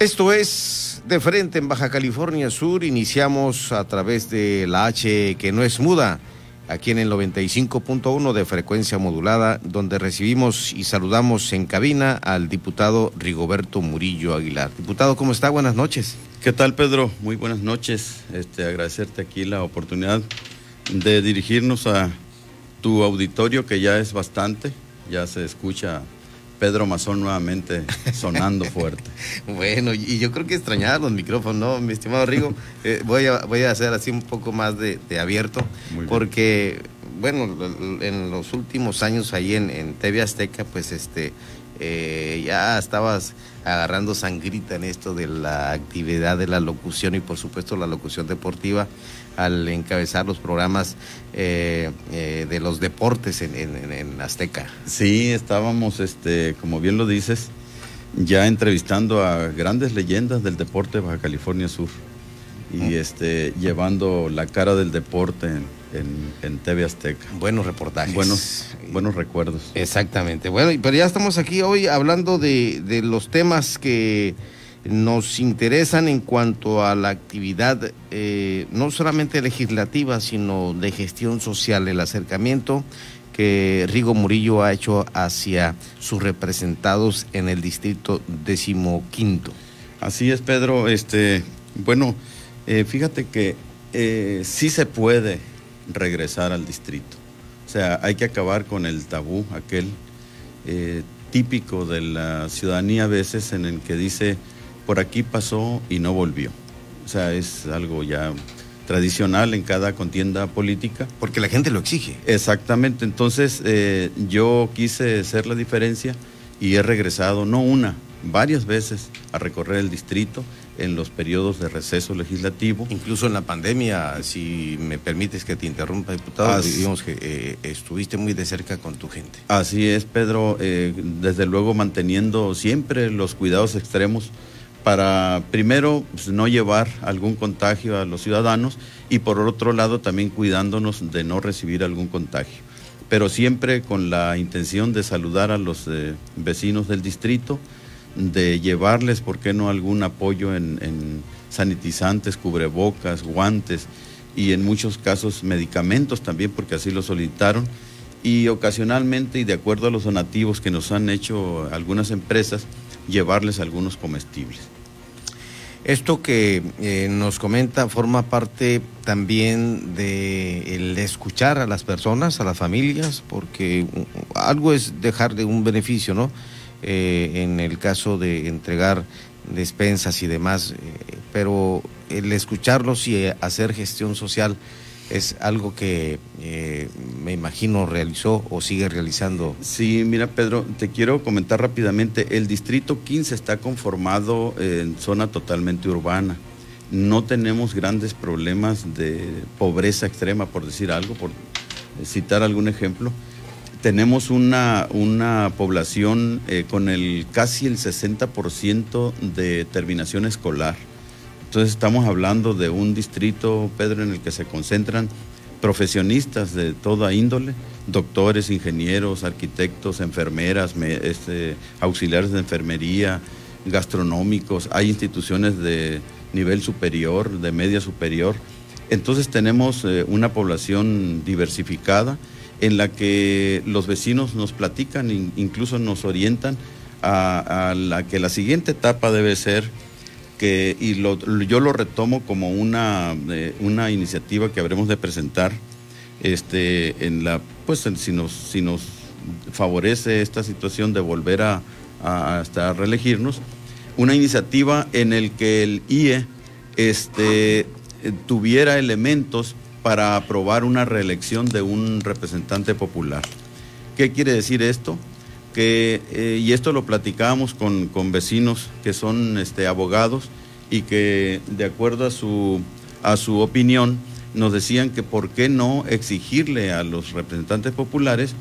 Esto es De Frente en Baja California Sur. Iniciamos a través de la H que no es muda, aquí en el 95.1 de frecuencia modulada, donde recibimos y saludamos en cabina al diputado Rigoberto Murillo Aguilar. Diputado, ¿cómo está? Buenas noches. ¿Qué tal, Pedro? Muy buenas noches. Este, agradecerte aquí la oportunidad de dirigirnos a tu auditorio, que ya es bastante, ya se escucha Pedro Mazón nuevamente sonando fuerte. bueno, y yo creo que extrañaba los micrófonos, ¿no? Mi estimado Rigo, eh, voy, a, voy a hacer así un poco más de, abierto, porque, bueno, en los últimos años ahí en, en TV Azteca, pues este, eh, ya estabas agarrando sangrita en esto de la actividad de la locución y por supuesto la locución deportiva al encabezar los programas eh, eh, de los deportes en, Azteca. Sí, estábamos, este, como bien lo dices, ya entrevistando a grandes leyendas del deporte de Baja California Sur y este, llevando la cara del deporte en, en, TV Azteca. Buenos reportajes. Buenos, buenos recuerdos. Exactamente. Bueno, pero ya estamos aquí hoy hablando de, de los temas que nos interesan en cuanto a la actividad eh, no solamente legislativa, sino de gestión social, el acercamiento que Rigo Murillo ha hecho hacia sus representados en el distrito decimoquinto. Así es, Pedro. Este, bueno, eh, fíjate que eh, sí se puede regresar al distrito. O sea, hay que acabar con el tabú, aquel típico de la ciudadanía a veces en el que dice por aquí pasó y no volvió. O sea, es algo ya tradicional en cada contienda política. Porque la gente lo exige. Exactamente, entonces eh, yo quise hacer la diferencia y he regresado, no una, varias veces a recorrer el distrito en los periodos de receso legislativo. Incluso en la pandemia, si me permites que te interrumpa, diputado, digamos que eh, estuviste muy de cerca con tu gente. Así es, Pedro, eh, desde luego manteniendo siempre los cuidados extremos para primero pues, no llevar algún contagio a los ciudadanos y por otro lado también cuidándonos de no recibir algún contagio. Pero siempre con la intención de saludar a los eh, vecinos del distrito, de llevarles, ¿por qué no?, algún apoyo en, en sanitizantes, cubrebocas, guantes y en muchos casos medicamentos también, porque así lo solicitaron. Y ocasionalmente, y de acuerdo a los donativos que nos han hecho algunas empresas, llevarles algunos comestibles. Esto que eh, nos comenta forma parte también de el escuchar a las personas, a las familias, porque algo es dejar de un beneficio, ¿no? Eh, en el caso de entregar despensas y demás, eh, pero el escucharlos y hacer gestión social es algo que eh, me imagino realizó o sigue realizando. Sí, mira Pedro, te quiero comentar rápidamente, el distrito 15 está conformado en zona totalmente urbana. No tenemos grandes problemas de pobreza extrema, por decir algo, por citar algún ejemplo. Tenemos una, una población eh, con el casi el 60% de terminación escolar entonces estamos hablando de un distrito, Pedro, en el que se concentran profesionistas de toda índole, doctores, ingenieros, arquitectos, enfermeras, este, auxiliares de enfermería, gastronómicos, hay instituciones de nivel superior, de media superior. Entonces tenemos eh, una población diversificada en la que los vecinos nos platican, incluso nos orientan a la que la siguiente etapa debe ser que, y yo lo retomo como una, eh, una iniciativa que habremos de presentar este, en la, pues si nos, si nos favorece esta situación de volver a, hasta reelegirnos, una iniciativa en el que el IE este, tuviera elementos para aprobar una reelección de un representante popular. ¿Qué quiere decir esto? Eh, y esto lo platicábamos con, vecinos que son este, abogados y que de acuerdo a su, a su opinión nos decían que por qué no exigirle a los representantes populares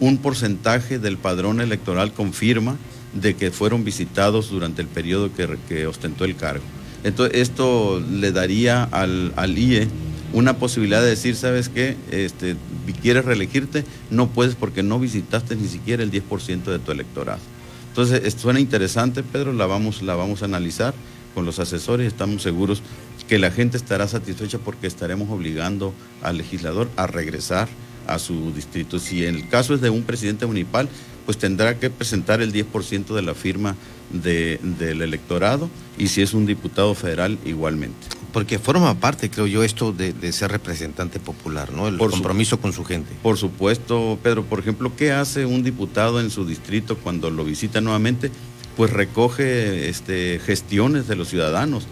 un porcentaje del padrón electoral con firma de que fueron visitados durante el periodo que, que ostentó el cargo. Entonces, esto le daría al, al IE una posibilidad de decir, ¿sabes qué? Este, quieres reelegirte, no puedes porque no visitaste ni siquiera el 10% de tu electorado. Entonces, suena interesante, Pedro, la vamos, la vamos a analizar con los asesores, estamos seguros que la gente estará satisfecha porque estaremos obligando al legislador a regresar a su distrito. Si en el caso es de un presidente municipal, pues tendrá que presentar el 10% de la firma del electorado y si es un diputado federal igualmente. Porque forma parte, creo yo, esto de, ser representante popular, ¿no? El compromiso con su gente. Por supuesto, Pedro. Por ejemplo, ¿qué hace un diputado en su distrito cuando lo visita nuevamente? Pues recoge este, gestiones de los ciudadanos.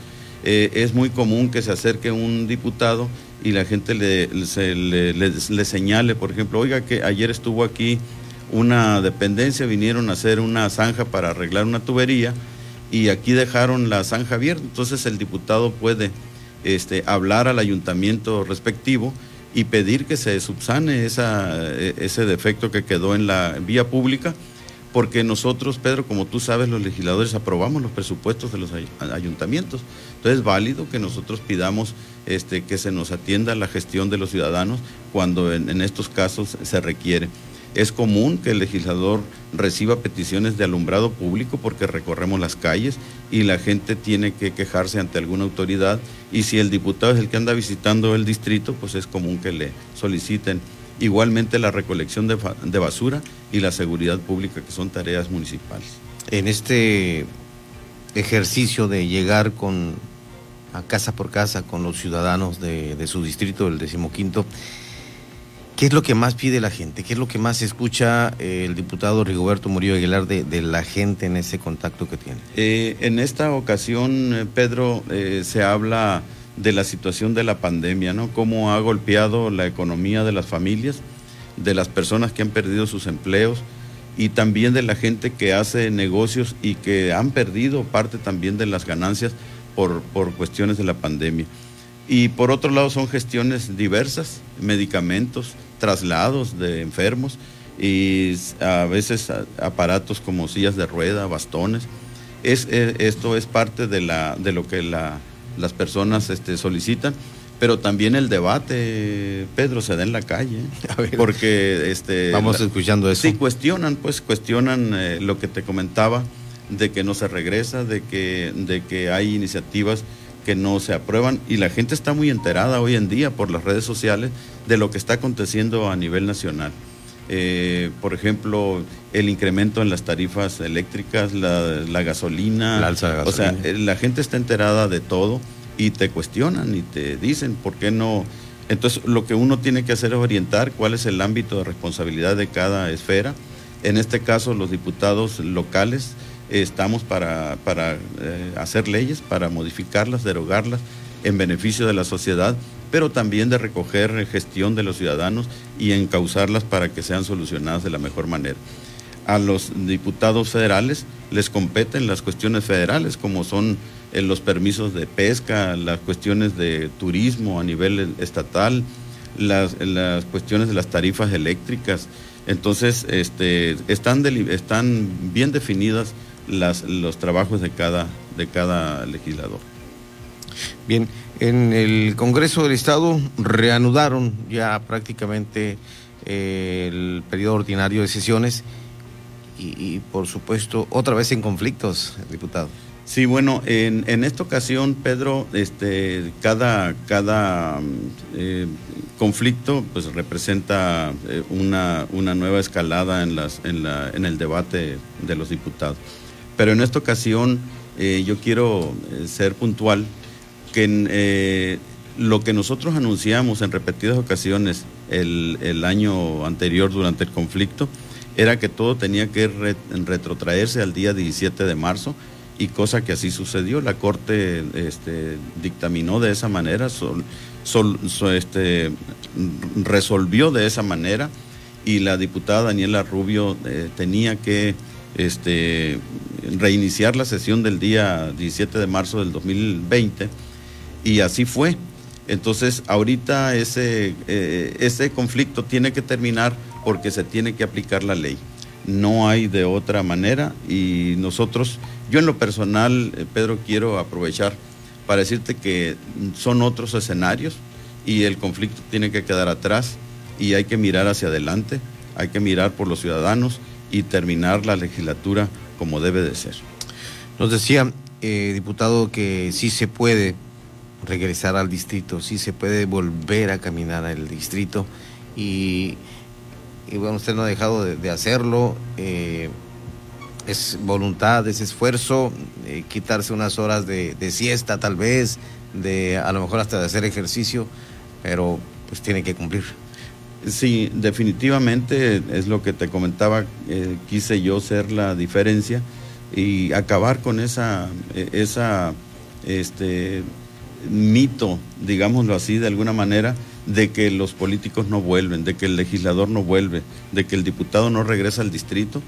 Eh, es muy común que se acerque un diputado y la gente le, le señale, por ejemplo, oiga que ayer estuvo aquí una dependencia, vinieron a hacer una zanja para arreglar una tubería y aquí dejaron la zanja abierta. Entonces el diputado puede este, hablar al ayuntamiento respectivo y pedir que se subsane e, ese defecto que quedó en la vía pública, porque nosotros, Pedro, como tú sabes, los legisladores aprobamos los presupuestos de los ayuntamientos. Entonces es válido que nosotros pidamos este, que se nos atienda la gestión de los ciudadanos cuando en estos casos se requiere. Es común que el legislador reciba peticiones de alumbrado público porque recorremos las calles y la gente tiene que quejarse ante alguna autoridad y si el diputado es el que anda visitando el distrito, pues es común que le soliciten igualmente la recolección de, basura y la seguridad pública, que son tareas municipales. En este ejercicio de llegar con a casa por casa con los ciudadanos de, de su distrito, el decimoquinto, ¿Qué es lo que más pide la gente? ¿Qué es lo que más escucha eh, el diputado Rigoberto Murillo Aguilar de, la gente en ese contacto que tiene? Eh, en esta ocasión, eh, Pedro, se habla de la situación de la pandemia, ¿no? Cómo ha golpeado la economía de las familias, de las personas que han perdido sus empleos y también de la gente que hace negocios y que han perdido parte también de las ganancias por, por cuestiones de la pandemia. Y por otro lado son gestiones diversas, medicamentos, traslados de enfermos y a veces aparatos como sillas de rueda, bastones. Es, e, esto es parte de, la, de lo que las personas este, solicitan, pero también el debate, Pedro, se da en la calle, porque este, vamos escuchando eso. Sí, cuestionan, pues cuestionan eh, lo que te comentaba de que no se regresa, de que, de que hay iniciativas que no se aprueban y la gente está muy enterada hoy en día por las redes sociales de lo que está aconteciendo a nivel nacional. Eh, por ejemplo, el incremento en las tarifas eléctricas, la, gasolina. La alza de gasolina. O sea, eh, la gente está enterada de todo y te cuestionan y te dicen por qué no. Entonces, lo que uno tiene que hacer es orientar cuál es el ámbito de responsabilidad de cada esfera. En este caso, los diputados locales estamos para, para eh, hacer leyes, para modificarlas, derogarlas en beneficio de la sociedad, pero también de recoger gestión de los ciudadanos y encauzarlas para que sean solucionadas de la mejor manera. A los diputados federales les competen las cuestiones federales, como son eh, los permisos de pesca, las cuestiones de turismo a nivel estatal, las, las cuestiones de las tarifas eléctricas. Entonces, este, están, están bien definidas las, los trabajos de cada, de cada legislador. Bien, en el Congreso del Estado reanudaron ya prácticamente eh, el periodo ordinario de sesiones y, por supuesto otra vez en conflictos, diputado. Sí, bueno, en, en esta ocasión, Pedro, este, cada, cada eh, conflicto pues, representa eh, una, una, nueva escalada en, las, en, la, en el debate de los diputados. Pero en esta ocasión eh, yo quiero eh, ser puntual que eh, lo que nosotros anunciamos en repetidas ocasiones el, año anterior durante el conflicto era que todo tenía que retrotraerse al día 17 de marzo y cosa que así sucedió. La Corte este, dictaminó de esa manera, este, resolvió de esa manera y la diputada Daniela Rubio tenía que este, reiniciar la sesión del día 17 de marzo del 2020 y así fue. Entonces, ahorita ese, eh, ese conflicto tiene que terminar porque se tiene que aplicar la ley. No hay de otra manera y nosotros, yo en lo personal, eh, Pedro, quiero aprovechar para decirte que son otros escenarios y el conflicto tiene que quedar atrás y hay que mirar hacia adelante, hay que mirar por los ciudadanos y terminar la legislatura como debe de ser. Nos decía, eh, diputado, que sí se puede regresar al distrito, sí se puede volver a caminar al distrito y, bueno, usted no ha dejado de, hacerlo. Eh, es voluntad, es esfuerzo, eh, quitarse unas horas de, de, siesta tal vez, de a lo mejor hasta de hacer ejercicio, pero pues tiene que cumplir. Sí, definitivamente es lo que te comentaba, eh, quise yo ser la diferencia y acabar con esa, e, esa este, mito, digámoslo así, de alguna manera, de que los políticos no vuelven, de que el legislador no vuelve, de que el diputado no regresa al distrito.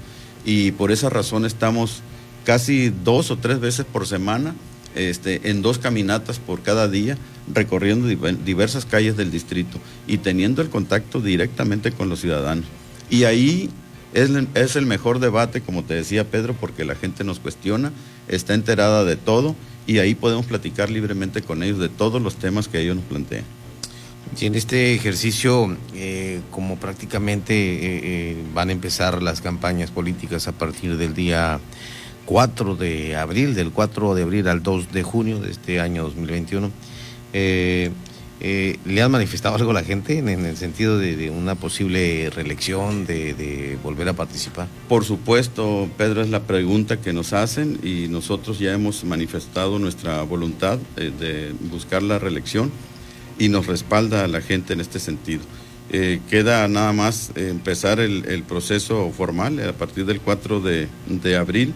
Y por esa razón estamos casi dos o tres veces por semana este, en dos caminatas por cada día, recorriendo diversas calles del distrito y teniendo el contacto directamente con los ciudadanos. Y ahí es, el mejor debate, como te decía Pedro, porque la gente nos cuestiona, está enterada de todo y ahí podemos platicar libremente con ellos de todos los temas que ellos nos plantean. Y en este ejercicio, eh, como prácticamente eh, eh, van a empezar las campañas políticas a partir del día 4 de abril, del 4 de abril al 2 de junio de este año 2021, ¿le han manifestado algo a la gente en, el sentido de, una posible reelección, de, volver a participar? Por supuesto, Pedro, es la pregunta que nos hacen y nosotros ya hemos manifestado nuestra voluntad de buscar la reelección y nos respalda a la gente en este sentido. Eh, queda nada más empezar el, proceso formal a partir del 4 de, abril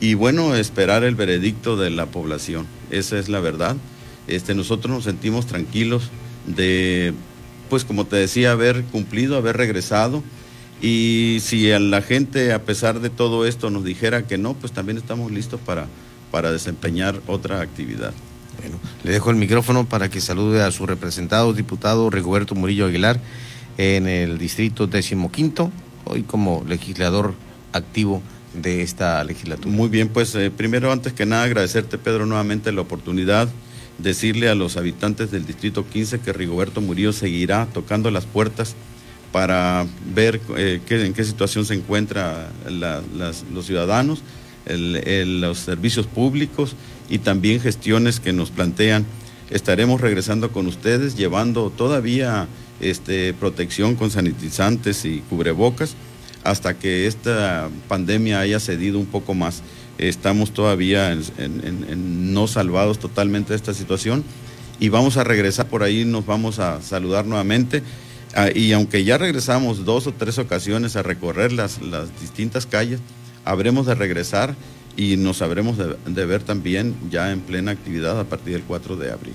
y bueno, esperar el veredicto de la población. Esa es la verdad. Este, nosotros nos sentimos tranquilos de, pues como te decía, haber cumplido, haber regresado. Y si la gente, a pesar de todo esto, nos dijera que no, pues también estamos listos para, para desempeñar otra actividad. Bueno, le dejo el micrófono para que salude a su representado, diputado Rigoberto Murillo Aguilar, en el distrito decimoquinto, hoy como legislador activo de esta legislatura. Muy bien, pues eh, primero, antes que nada, agradecerte, Pedro, nuevamente la oportunidad, decirle a los habitantes del distrito 15 que Rigoberto Murillo seguirá tocando las puertas para ver eh, en qué situación se encuentran los ciudadanos, los servicios públicos y también gestiones que nos plantean. Estaremos regresando con ustedes llevando todavía este, protección con sanitizantes y cubrebocas hasta que esta pandemia haya cedido un poco más. Estamos todavía no salvados totalmente de esta situación y vamos a regresar por ahí, nos vamos a saludar nuevamente. Ah, y aunque ya regresamos dos o tres ocasiones a recorrer las, distintas calles, habremos de regresar y nos sabremos de, ver también ya en plena actividad a partir del 4 de abril.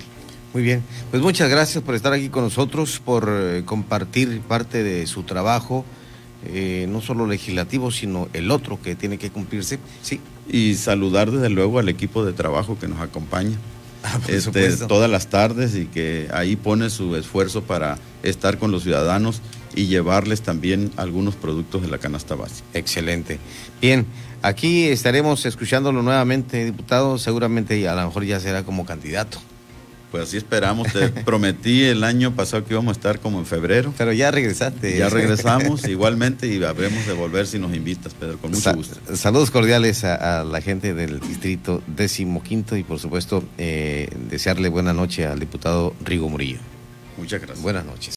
Muy bien, pues muchas gracias por estar aquí con nosotros, por eh, compartir parte de su trabajo, eh, no solo legislativo, sino el otro que tiene que cumplirse. Sí. Y saludar desde luego al equipo de trabajo que nos acompaña. Ah, este, todas las tardes y que ahí pone su esfuerzo para estar con los ciudadanos y llevarles también algunos productos de la canasta básica. Excelente. Bien, aquí estaremos escuchándolo nuevamente, diputado, seguramente a lo mejor ya será como candidato. Pues así esperamos, te prometí el año pasado que íbamos a estar como en febrero. Pero ya regresaste. Ya regresamos igualmente y habremos de volver si nos invitas, Pedro, con mucho gusto. Saludos cordiales a, la gente del distrito décimo quinto y por supuesto eh, desearle buena noche al diputado Rigo Murillo. Muchas gracias. Buenas noches.